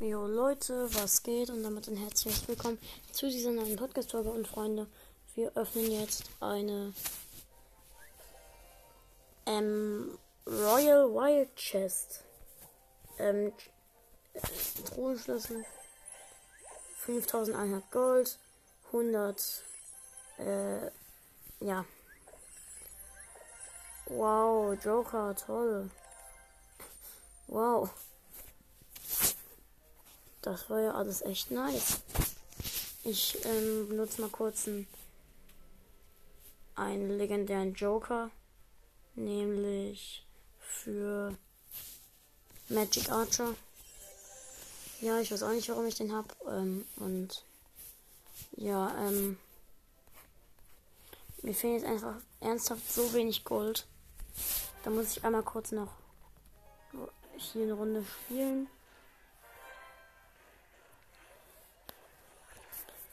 Jo Leute, was geht? Und damit ein herzliches Willkommen zu dieser neuen Podcast-Folge. Und Freunde, wir öffnen jetzt eine ähm, Royal Wild Chest. Ähm, Truhenschlüssel. 5100 Gold. 100, äh, ja. Wow, Joker, toll. Wow. Das war ja alles echt nice. Ich ähm, benutze mal kurz einen, einen legendären Joker. Nämlich für Magic Archer. Ja, ich weiß auch nicht, warum ich den hab. Ähm, und ja, ähm. Mir fehlt jetzt einfach ernsthaft so wenig Gold. Da muss ich einmal kurz noch hier eine Runde spielen.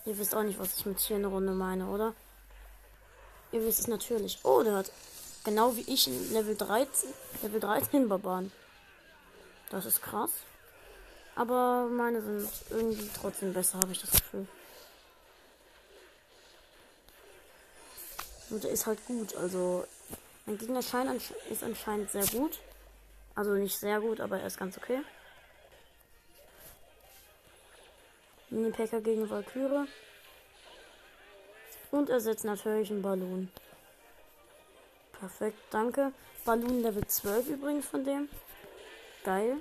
Ihr wisst auch nicht, was ich mit hier eine Runde meine, oder? Ihr wisst es natürlich. Oh, der hat genau wie ich in Level 13, Level 13 Barbaren. Das ist krass. Aber meine sind irgendwie trotzdem besser, habe ich das Gefühl. Und der ist halt gut. Also, mein Gegner ist anscheinend sehr gut. Also nicht sehr gut, aber er ist ganz okay. Mini-Packer gegen Valkyrie. Und er setzt natürlich einen Ballon. Perfekt, danke. Ballon Level 12 übrigens von dem. Geil.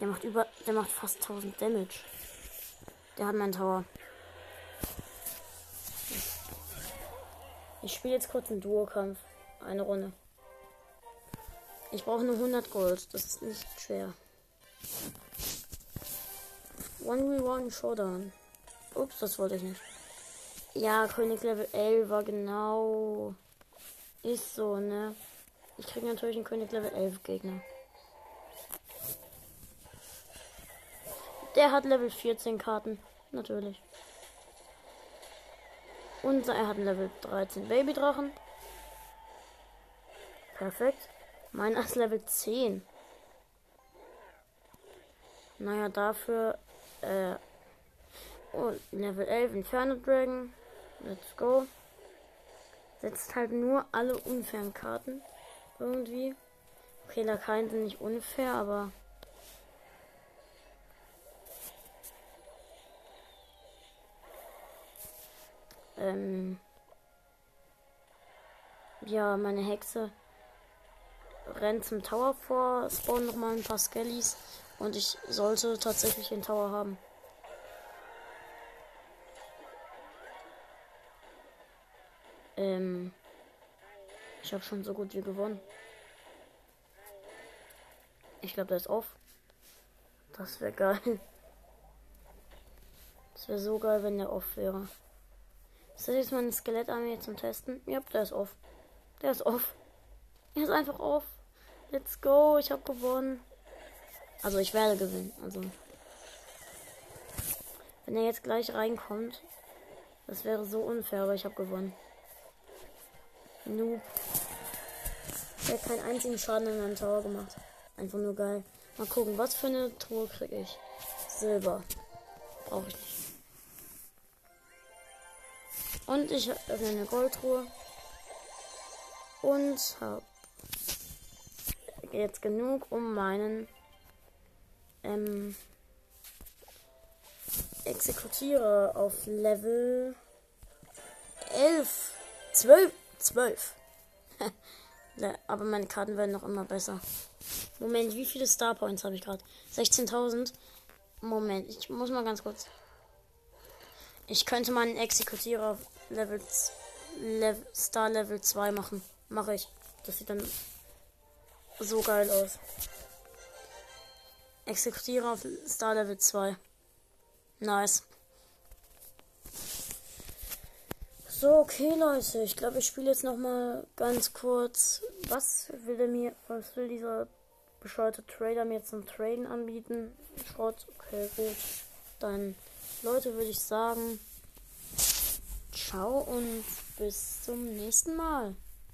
Der macht über. Der macht fast 1000 Damage. Der hat meinen Tower. Ich spiele jetzt kurz einen Duo-Kampf. Eine Runde. Ich brauche nur 100 Gold. Das ist nicht schwer. 1v1 Showdown. Ups, das wollte ich nicht. Ja, König Level 11 war genau. Ist so, ne? Ich kriege natürlich einen König Level 11 Gegner. Der hat Level 14 Karten. Natürlich. Und er hat Level 13 Babydrachen. Perfekt. Meiner ist Level 10. Naja, dafür äh, oh, Level 11 Inferno Dragon. Let's go. Setzt halt nur alle unfairen Karten. Irgendwie. Okay, Lakaien sind nicht unfair, aber. Ähm. Ja, meine Hexe rennt zum Tower vor, spawn nochmal ein paar Skellies und ich sollte tatsächlich den Tower haben. Ähm, ich habe schon so gut wie gewonnen. Ich glaube, der ist off. Das wäre geil. Das wäre so geil, wenn der off wäre. Ist das jetzt meine Skelettarmee zum Testen? Ja, der ist off. Der ist off. Er ist einfach off. Let's go. Ich habe gewonnen. Also ich werde gewinnen. Also. Wenn er jetzt gleich reinkommt. Das wäre so unfair, aber ich habe gewonnen. Noob. Der hat keinen einzigen Schaden in meinem Tower gemacht. Einfach nur geil. Mal gucken, was für eine Truhe kriege ich. Silber. Brauche ich nicht. Und ich öffne eine Goldtruhe. Und habe jetzt genug, um meinen ähm, Exekutiere auf Level 11, 12, 12. Aber meine Karten werden noch immer besser. Moment, wie viele Star Points habe ich gerade? 16.000. Moment, ich muss mal ganz kurz. Ich könnte meinen Exekutierer auf Level, Level Star Level 2 machen. Mache ich. Das sieht dann so geil aus. Exekutiere auf Star Level 2. Nice. So, okay, Leute. Ich glaube, ich spiele jetzt noch mal ganz kurz. Was will er mir, was will dieser bescheuerte Trader mir zum Traden anbieten? Schrott. Okay, gut. Dann, Leute, würde ich sagen, ciao und bis zum nächsten Mal.